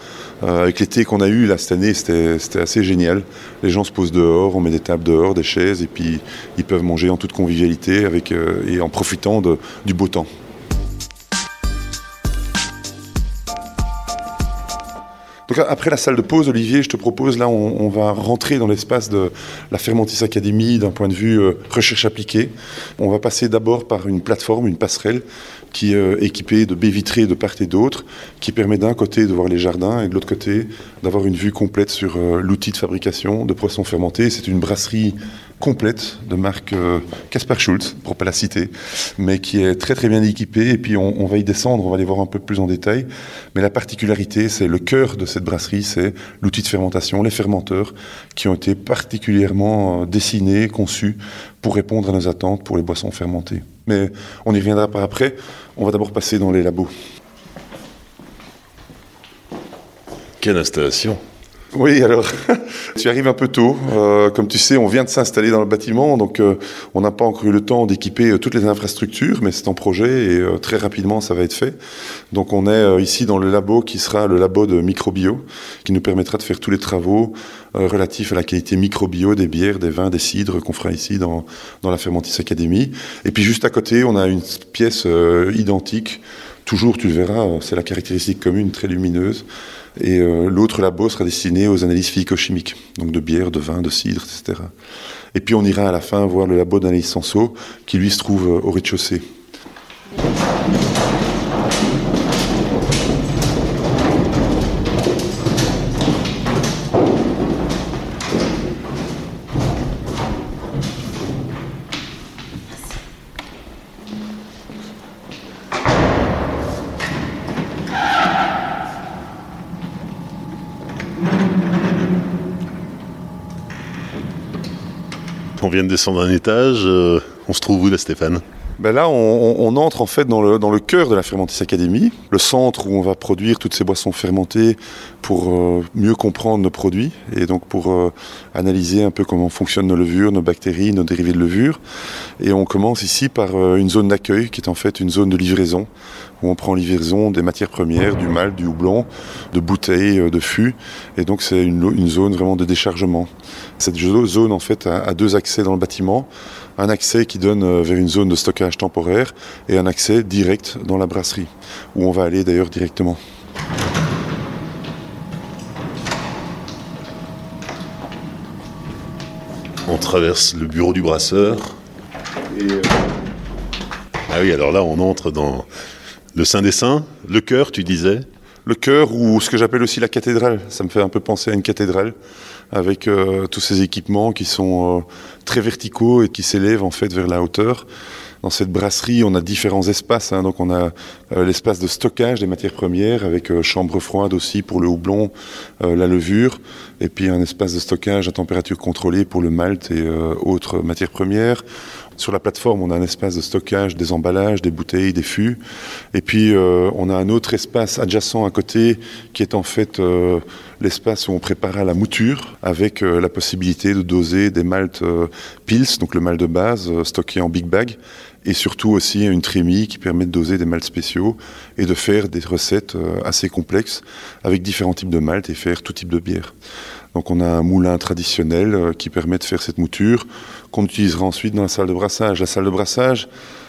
Euh, avec l'été qu'on a eu là cette année, c'était assez génial. Les gens se posent dehors, on met des tables dehors, des chaises, et puis ils peuvent manger en toute convivialité avec, euh, et en profitant de, du beau temps. Donc après la salle de pause, Olivier, je te propose, là, on, va rentrer dans l'espace de la Fermentis Academy d'un point de vue euh, recherche appliquée. On va passer d'abord par une plateforme, une passerelle, qui est euh, équipée de baies vitrées de part et d'autre, qui permet d'un côté de voir les jardins et de l'autre côté d'avoir une vue complète sur euh, l'outil de fabrication de poissons fermentés. C'est une brasserie complète de marque Caspar euh, Schultz, pour pas la citer, mais qui est très très bien équipée. Et puis on, va y descendre, on va aller voir un peu plus en détail. Mais la particularité, c'est le cœur de cette brasserie, c'est l'outil de fermentation, les fermenteurs, qui ont été particulièrement euh, dessinés, conçus pour répondre à nos attentes pour les boissons fermentées. Mais on y reviendra par après. On va d'abord passer dans les labos. Quelle installation oui, alors, tu arrives un peu tôt. Euh, comme tu sais, on vient de s'installer dans le bâtiment, donc euh, on n'a pas encore eu le temps d'équiper euh, toutes les infrastructures, mais c'est en projet et très rapidement ça va être fait. Donc on est ici dans le labo qui sera le labo de microbio, qui nous permettra de faire tous les travaux relatifs à la qualité microbio des bières, des vins, des cidres qu'on fera ici dans, dans la Fermentis Academy. Et puis juste à côté, on a une pièce identique. Toujours, tu le verras, c'est la caractéristique commune, très lumineuse. Et euh, l'autre labo sera destiné aux analyses physico-chimiques, donc de bière, de vin, de cidre, etc. Et puis on ira à la fin voir le labo d'analyse senso, qui lui se trouve euh, au rez-de-chaussée. On vient de descendre un étage. Euh, on se trouve où là, Stéphane? Ben là, on, entre en fait dans le, dans le cœur de la Fermentis Academy, le centre où on va produire toutes ces boissons fermentées pour euh, mieux comprendre nos produits et donc pour euh, analyser un peu comment fonctionnent nos levures, nos bactéries, nos dérivés de levure. Et on commence ici par une zone d'accueil qui est en fait une zone de livraison où on prend livraison des matières premières, du malt, du houblon, de bouteilles, de fûts. Et donc c'est une, zone vraiment de déchargement. Cette zone en fait a deux accès dans le bâtiment un accès qui donne euh, vers une zone de stockage temporaire et un accès direct dans la brasserie, où on va aller d'ailleurs directement. On traverse le bureau du brasseur. Euh, ah oui, alors là, on entre dans le Saint des Saints, le cœur, tu disais? Le cœur, ou ce que j'appelle aussi la cathédrale. Ça me fait un peu penser à une cathédrale avec euh, tous ces équipements qui sont euh, très verticaux et qui s'élèvent en fait vers la hauteur. Dans cette brasserie, on a différents espaces. Hein. donc, on a euh, l'espace de stockage des matières premières avec chambre froide aussi pour le houblon, la levure, et puis un espace de stockage à température contrôlée pour le malt et autres matières premières. Sur la plateforme, on a un espace de stockage des emballages, des bouteilles, des fûts. Et puis, euh, on a un autre espace adjacent à côté qui est en fait euh, l'espace où on prépare la mouture avec euh, la possibilité de doser des maltes Pils, donc le malt de base, stocké en big bag. Et surtout aussi une trémie qui permet de doser des maltes spéciaux et de faire des recettes assez complexes avec différents types de maltes et faire tout type de bière. Donc on a un moulin traditionnel euh, qui permet de faire cette mouture qu'on utilisera ensuite dans la salle de brassage. La salle de brassage,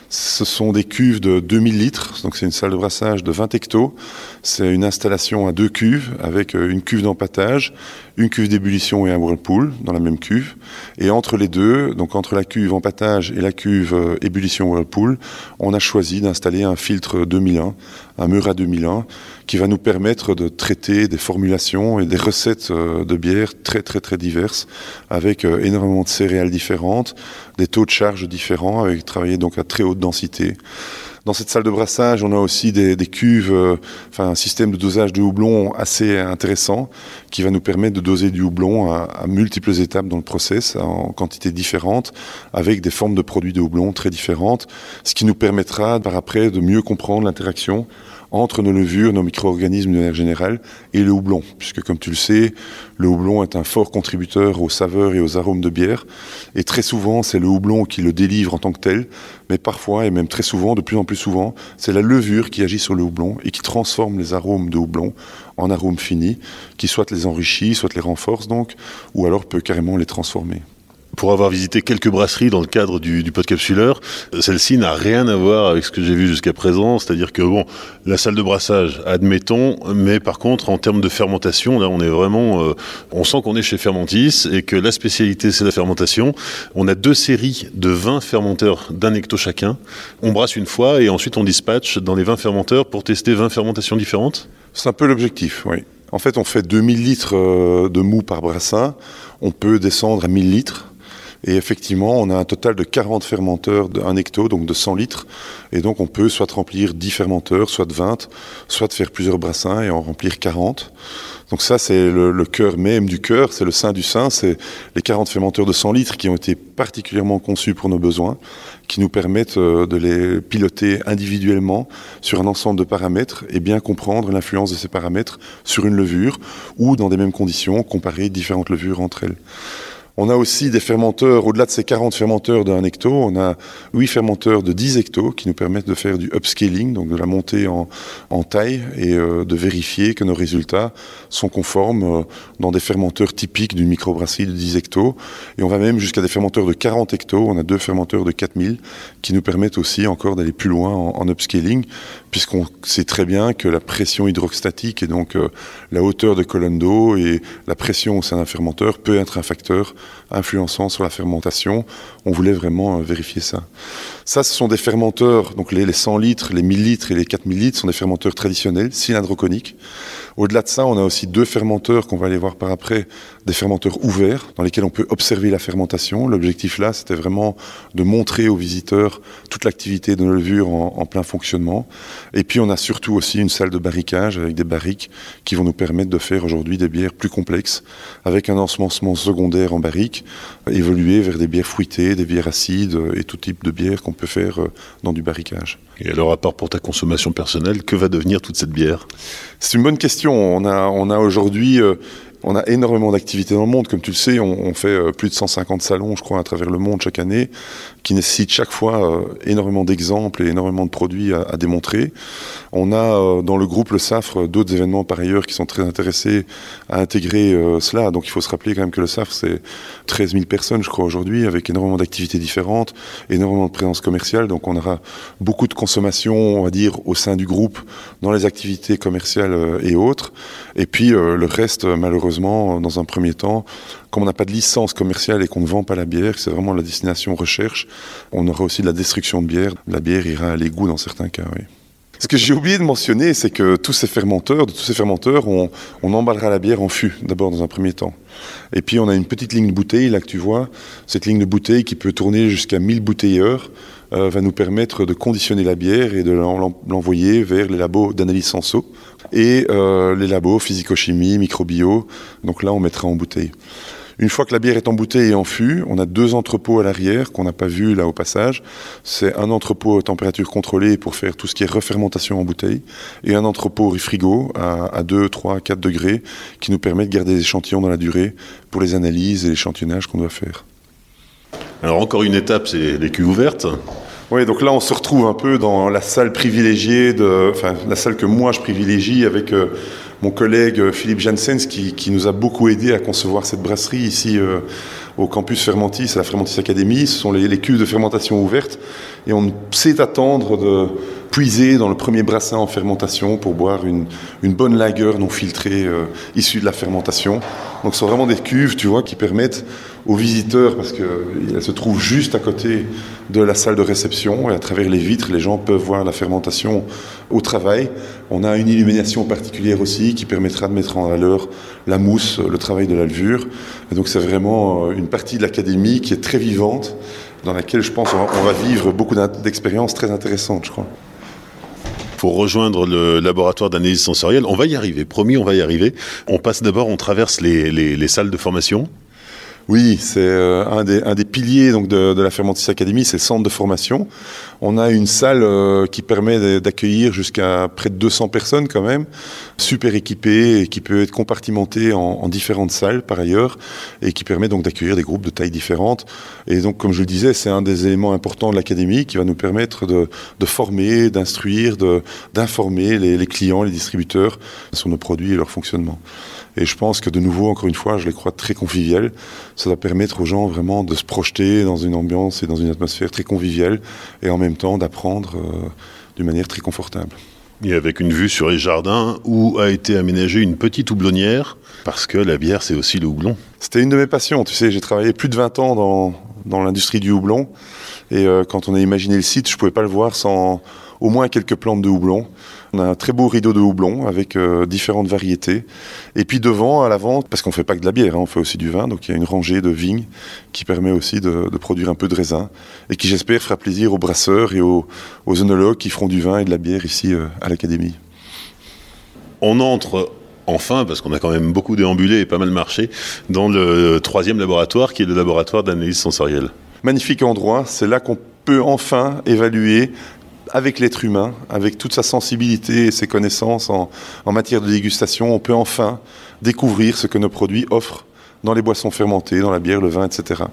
ce sont des cuves de 2000 litres, donc c'est une salle de brassage de 20 hectos. C'est une installation à deux cuves avec euh, une cuve d'empattage, une cuve d'ébullition et un whirlpool dans la même cuve. Et entre les deux, donc entre la cuve empattage et la cuve euh, ébullition whirlpool, on a choisi d'installer un filtre 2001, un Murat 2001, qui va nous permettre de traiter des formulations et des recettes euh, de bière très très très diverses, avec énormément de céréales différentes, des taux de charge différents, avec travailler donc à très haute densité. Dans cette salle de brassage, on a aussi des, cuves, euh, enfin un système de dosage de houblon assez intéressant qui va nous permettre de doser du houblon à, multiples étapes dans le process, en quantité différentes, avec des formes de produits de houblon très différentes, ce qui nous permettra par après de mieux comprendre l'interaction entre nos levures, nos micro-organismes de manière générale, et le houblon. Puisque, comme tu le sais, le houblon est un fort contributeur aux saveurs et aux arômes de bière. Et très souvent, c'est le houblon qui le délivre en tant que tel. Mais parfois, et même très souvent, de plus en plus souvent, c'est la levure qui agit sur le houblon et qui transforme les arômes de houblon en arômes finis, qui soit les enrichit, soit les renforce donc, ou alors peut carrément les transformer pour avoir visité quelques brasseries dans le cadre du, du podcapsuleur, celle-ci n'a rien à voir avec ce que j'ai vu jusqu'à présent. C'est-à-dire que bon, la salle de brassage, admettons, mais par contre, en termes de fermentation, là, on est vraiment, euh, on sent qu'on est chez Fermentis et que la spécialité, c'est la fermentation. On a deux séries de 20 fermenteurs d'un hecto chacun. On brasse une fois et ensuite on dispatche dans les 20 fermenteurs pour tester 20 fermentations différentes. C'est un peu l'objectif, oui. En fait, on fait 2000 litres euh, de mou par brassin. On peut descendre à 1000 litres. Et effectivement, on a un total de 40 fermenteurs d'un hecto, donc de 100 litres. Et donc, on peut soit remplir 10 fermenteurs, soit 20, soit faire plusieurs brassins et en remplir 40. Donc ça, c'est le, cœur même du cœur, c'est le sein du sein, c'est les 40 fermenteurs de 100 litres qui ont été particulièrement conçus pour nos besoins, qui nous permettent euh, de les piloter individuellement sur un ensemble de paramètres et bien comprendre l'influence de ces paramètres sur une levure ou dans des mêmes conditions, comparer différentes levures entre elles. On a aussi des fermenteurs, au-delà de ces 40 fermenteurs d'un hecto, on a 8 fermenteurs de 10 hectos qui nous permettent de faire du upscaling, donc de la montée en, taille et euh, de vérifier que nos résultats sont conformes euh, dans des fermenteurs typiques d'une microbrasserie de 10 hectos. Et on va même jusqu'à des fermenteurs de 40 hectos. On a deux fermenteurs de 4000 qui nous permettent aussi encore d'aller plus loin en, upscaling, puisqu'on sait très bien que la pression hydrostatique et donc euh, la hauteur de colonne d'eau et la pression au sein d'un fermenteur peut être un facteur influençant sur la fermentation. On voulait vraiment euh, vérifier ça. Ça, ce sont des fermenteurs, donc les, 100 litres, les 1000 litres et les 4000 litres sont des fermenteurs traditionnels, cylindroconiques. Au-delà de ça, on a aussi deux fermenteurs qu'on va aller voir par après, des fermenteurs ouverts dans lesquels on peut observer la fermentation. L'objectif là, c'était vraiment de montrer aux visiteurs toute l'activité de nos levures en, plein fonctionnement. Et puis on a surtout aussi une salle de barricage avec des barriques qui vont nous permettre de faire aujourd'hui des bières plus complexes avec un ensemencement secondaire en barrique, évoluer vers des bières fruitées, des bières acides et tout type de bières qu'on peut faire euh, dans du barricage. Et alors, à part pour ta consommation personnelle, que va devenir toute cette bière? C'est une bonne question. On a, on a aujourd'hui euh, on a énormément d'activités dans le monde. Comme tu le sais, on, on, fait euh, plus de 150 salons, je crois, à travers le monde chaque année, qui nécessitent chaque fois euh, énormément d'exemples et énormément de produits à, à démontrer. On a euh, dans le groupe Le Safre d'autres événements par ailleurs qui sont très intéressés à intégrer euh, cela. Donc il faut se rappeler quand même que Le Safre, c'est 13 000 personnes, je crois, aujourd'hui, avec énormément d'activités différentes, énormément de présence commerciale. Donc on aura beaucoup de consommation, on va dire, au sein du groupe, dans les activités commerciales euh, et autres. Et puis le reste, malheureusement, dans un premier temps, comme on n'a pas de licence commerciale et qu'on ne vend pas la bière, c'est vraiment la destination recherche, on aura aussi de la destruction de bière. La bière ira à l'égout dans certains cas, oui. Ce que j'ai oublié de mentionner, c'est que tous ces fermenteurs, de tous ces fermenteurs, on, emballera la bière en fût, d'abord dans un premier temps. Et puis on a une petite ligne de bouteille, là que tu vois, cette ligne de bouteille qui peut tourner jusqu'à 1000 bouteilles euh, va nous permettre de conditionner la bière et de l'envoyer vers les labos d'analyse senso et euh, les labos physico-chimie, microbio. Donc là, on mettra en bouteille. Une fois que la bière est en bouteille et en fût, on a deux entrepôts à l'arrière qu'on n'a pas vu là au passage. C'est un entrepôt à température contrôlée pour faire tout ce qui est refermentation en bouteille et un entrepôt frigo à, à 2, 3, 4 degrés qui nous permet de garder les échantillons dans la durée pour les analyses et l'échantillonnage qu'on doit faire. Alors encore une étape, c'est les cuves ouvertes. Oui, donc là on se retrouve un peu dans la salle privilégiée, de, enfin la salle que moi je privilégie avec euh, mon collègue Philippe Janssens qui, qui, nous a beaucoup aidé à concevoir cette brasserie ici euh, au campus Fermentis, à la Fermentis Academy. Ce sont les, les cuves de fermentation ouvertes et on sait attendre de puiser dans le premier brassin en fermentation pour boire une, une bonne lagueur non filtrée euh, issue de la fermentation. Donc ce sont vraiment des cuves, tu vois, qui permettent aux visiteurs, parce qu'elles se trouvent juste à côté de la salle de réception, et à travers les vitres, les gens peuvent voir la fermentation au travail. On a une illumination particulière aussi qui permettra de mettre en valeur la mousse, le travail de la levure. Donc c'est vraiment une partie de l'académie qui est très vivante, dans laquelle je pense on va vivre beaucoup d'expériences très intéressantes, je crois pour rejoindre le laboratoire d'analyse sensorielle. On va y arriver, promis, on va y arriver. On passe d'abord, on traverse les salles de formation. Oui, c'est euh, un, des, un des piliers donc, de, de la Fermentis Academy, c'est le centre de formation. On a une salle euh, qui permet d'accueillir jusqu'à près de 200 personnes quand même, super équipée et qui peut être compartimentée en, en différentes salles par ailleurs et qui permet donc d'accueillir des groupes de tailles différentes. Et donc, comme je le disais, c'est un des éléments importants de l'académie qui va nous permettre de, de former, d'instruire, d'informer les clients, les distributeurs sur nos produits et leur fonctionnement. Et je pense que de nouveau, encore une fois, je les crois très conviviales. Ça va permettre aux gens vraiment de se projeter dans une ambiance et dans une atmosphère très conviviale et en même temps d'apprendre euh, d'une manière très confortable. Et avec une vue sur les jardins où a été aménagée une petite houblonnière, parce que la bière, c'est aussi le houblon. C'était une de mes passions. Tu sais, j'ai travaillé plus de 20 ans dans, dans l'industrie du houblon. Et euh, quand on a imaginé le site, je ne pouvais pas le voir sans au moins quelques plantes de houblon. On a un très beau rideau de houblon avec euh, différentes variétés. Et puis devant, à l'avant, parce qu'on ne fait pas que de la bière, hein, on fait aussi du vin, donc il y a une rangée de vignes qui permet aussi de, de produire un peu de raisin et qui, j'espère, fera plaisir aux brasseurs et aux, aux œnologues qui feront du vin et de la bière ici euh, à l'Académie. On entre enfin, parce qu'on a quand même beaucoup déambulé et pas mal marché, dans le troisième laboratoire qui est le laboratoire d'analyse sensorielle. Magnifique endroit, c'est là qu'on peut enfin évaluer avec l'être humain, avec toute sa sensibilité et ses connaissances en, matière de dégustation, on peut enfin découvrir ce que nos produits offrent dans les boissons fermentées, dans la bière, le vin, etc.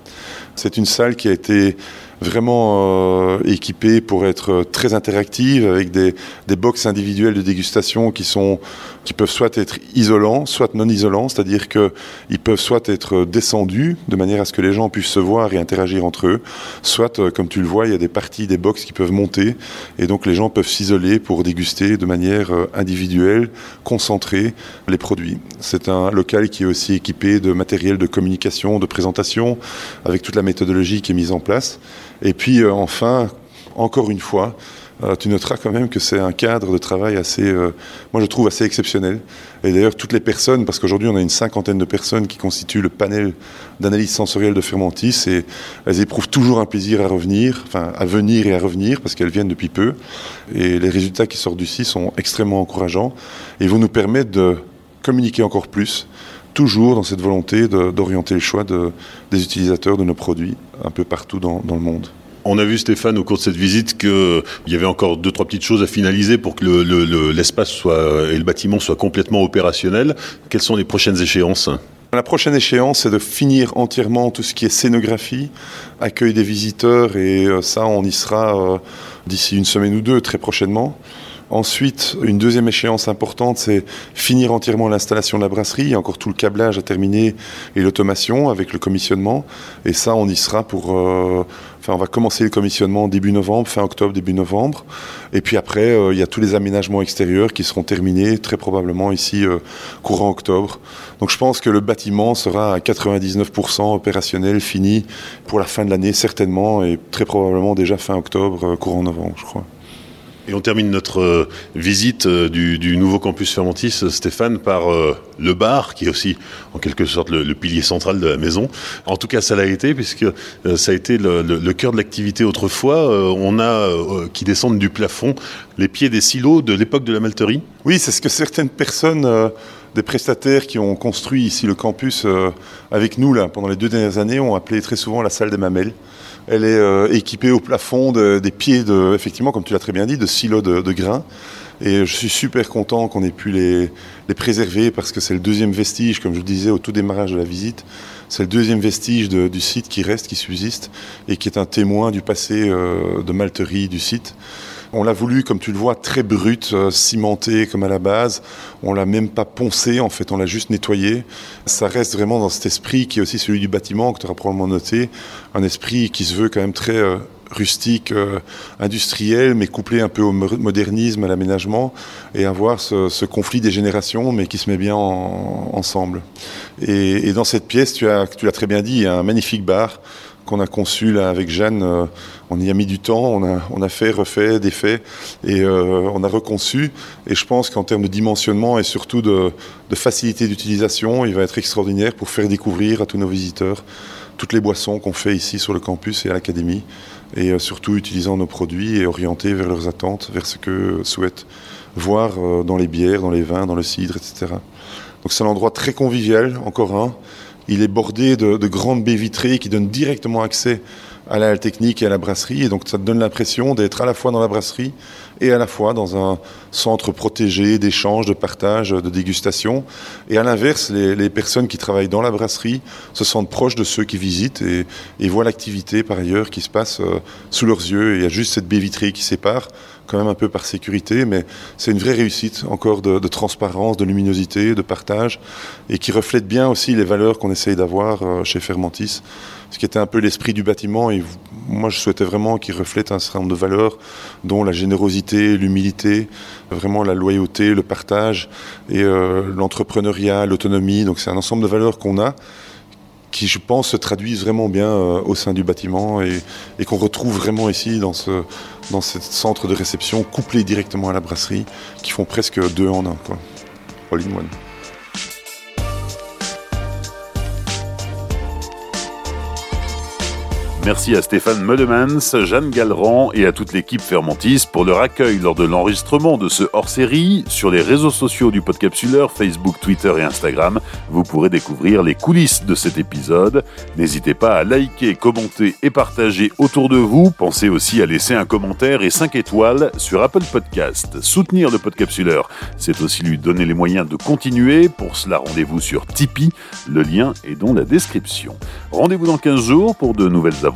C'est une salle qui a été vraiment euh, équipée pour être très interactive avec des, des box individuelles de dégustation qui sont qui peuvent soit être isolants, soit non isolants, c'est-à-dire que ils peuvent soit être descendus de manière à ce que les gens puissent se voir et interagir entre eux, soit euh, comme tu le vois, il y a des parties des box qui peuvent monter et donc les gens peuvent s'isoler pour déguster de manière euh, individuelle, concentrée les produits. C'est un local qui est aussi équipé de matériel de communication, de présentation avec toute la méthodologie qui est mise en place. Et puis euh, enfin, encore une fois, euh, tu noteras quand même que c'est un cadre de travail assez, euh, moi je trouve assez exceptionnel. Et d'ailleurs, toutes les personnes, parce qu'aujourd'hui on a une cinquantaine de personnes qui constituent le panel d'analyse sensorielle de Fermentis, et elles éprouvent toujours un plaisir à revenir, enfin à venir et à revenir, parce qu'elles viennent depuis peu. Et les résultats qui sortent d'ici sont extrêmement encourageants et vont nous permettre de communiquer encore plus toujours dans cette volonté d'orienter le choix de, des utilisateurs de nos produits un peu partout dans, dans le monde. On a vu Stéphane au cours de cette visite qu'il y avait encore deux trois petites choses à finaliser pour que l'espace et le bâtiment soient complètement opérationnels. Quelles sont les prochaines échéances? La prochaine échéance, c'est de finir entièrement tout ce qui est scénographie, accueil des visiteurs, et euh, ça, on y sera euh, d'ici une semaine ou deux, très prochainement. Ensuite, une deuxième échéance importante, c'est finir entièrement l'installation de la brasserie. Il y a encore tout le câblage à terminer et l'automation avec le commissionnement. Et ça, on y sera pour. Euh, enfin, on va commencer le commissionnement début novembre, fin octobre, début novembre. Et puis après, euh, il y a tous les aménagements extérieurs qui seront terminés très probablement ici euh, courant octobre. Donc je pense que le bâtiment sera à 99% opérationnel, fini pour la fin de l'année certainement et très probablement déjà fin octobre, courant novembre, je crois. Et on termine notre euh, visite euh, du, nouveau campus Fermentis, Stéphane, par euh, le bar, qui est aussi en quelque sorte le, pilier central de la maison. En tout cas, ça l'a été, puisque ça a été le, cœur de l'activité autrefois. on a, qui descendent du plafond, les pieds des silos de l'époque de la malterie. Oui, c'est ce que certaines personnes des prestataires qui ont construit ici le campus avec nous là, pendant les deux dernières années ont appelé très souvent la salle des mamelles. Elle est euh, équipée au plafond des pieds, de, effectivement, comme tu l'as très bien dit, de silos de, grains. Et je suis super content qu'on ait pu les, préserver parce que c'est le deuxième vestige, comme je le disais au tout démarrage de la visite, c'est le deuxième vestige du site qui reste, qui subsiste et qui est un témoin du passé euh, de malterie du site. On l'a voulu, comme tu le vois, très brut, euh, cimenté comme à la base. On l'a même pas poncé, en fait, on l'a juste nettoyé. Ça reste vraiment dans cet esprit qui est aussi celui du bâtiment, que tu auras probablement noté. Un esprit qui se veut quand même très euh, rustique, euh, industriel, mais couplé un peu au modernisme, à l'aménagement, et avoir ce, conflit des générations, mais qui se met bien ensemble. Et, dans cette pièce, tu tu l'as très bien dit, il y a un magnifique bar qu'on a conçu là avec Jeanne. Euh, on y a mis du temps, on a, fait, refait, défait, et euh, on a reconçu. Et je pense qu'en termes de dimensionnement et surtout de, facilité d'utilisation, il va être extraordinaire pour faire découvrir à tous nos visiteurs toutes les boissons qu'on fait ici sur le campus et à l'académie, et euh, surtout utilisant nos produits et orientés vers leurs attentes, vers ce que souhaitent voir dans les bières, dans les vins, dans le cidre, etc. Donc c'est un endroit très convivial, encore un, il est bordé de, grandes baies vitrées qui donnent directement accès à la technique et à la brasserie. Et donc ça donne l'impression d'être à la fois dans la brasserie et à la fois dans un centre protégé d'échange, de partage, de dégustation. Et à l'inverse, les, personnes qui travaillent dans la brasserie se sentent proches de ceux qui visitent et, voient l'activité par ailleurs qui se passe euh, sous leurs yeux. il y a juste cette baie vitrée qui sépare quand même un peu par sécurité, mais c'est une vraie réussite encore de, transparence, de luminosité, de partage, et qui reflète bien aussi les valeurs qu'on essaye d'avoir euh, chez Fermentis, ce qui était un peu l'esprit du bâtiment. Et moi, je souhaitais vraiment qu'il reflète un certain nombre de valeurs, dont la générosité, l'humilité, vraiment la loyauté, le partage et euh, l'entrepreneuriat, l'autonomie. Donc c'est un ensemble de valeurs qu'on a qui, je pense, se traduisent vraiment bien euh, au sein du bâtiment et, qu'on retrouve vraiment ici dans ce, centre de réception couplé directement à la brasserie, qui font presque deux en un. All in one. Merci à Stéphane Meudemans, Jeanne Galran et à toute l'équipe Fermentis pour leur accueil lors de l'enregistrement de ce hors-série. Sur les réseaux sociaux du Podcapsuleur, Facebook, Twitter et Instagram, vous pourrez découvrir les coulisses de cet épisode. N'hésitez pas à liker, commenter et partager autour de vous. Pensez aussi à laisser un commentaire et 5 étoiles sur Apple Podcast. Soutenir le Podcapsuleur, c'est aussi lui donner les moyens de continuer. Pour cela, rendez-vous sur Tipeee. Le lien est dans la description. Rendez-vous dans 15 jours pour de nouvelles aventures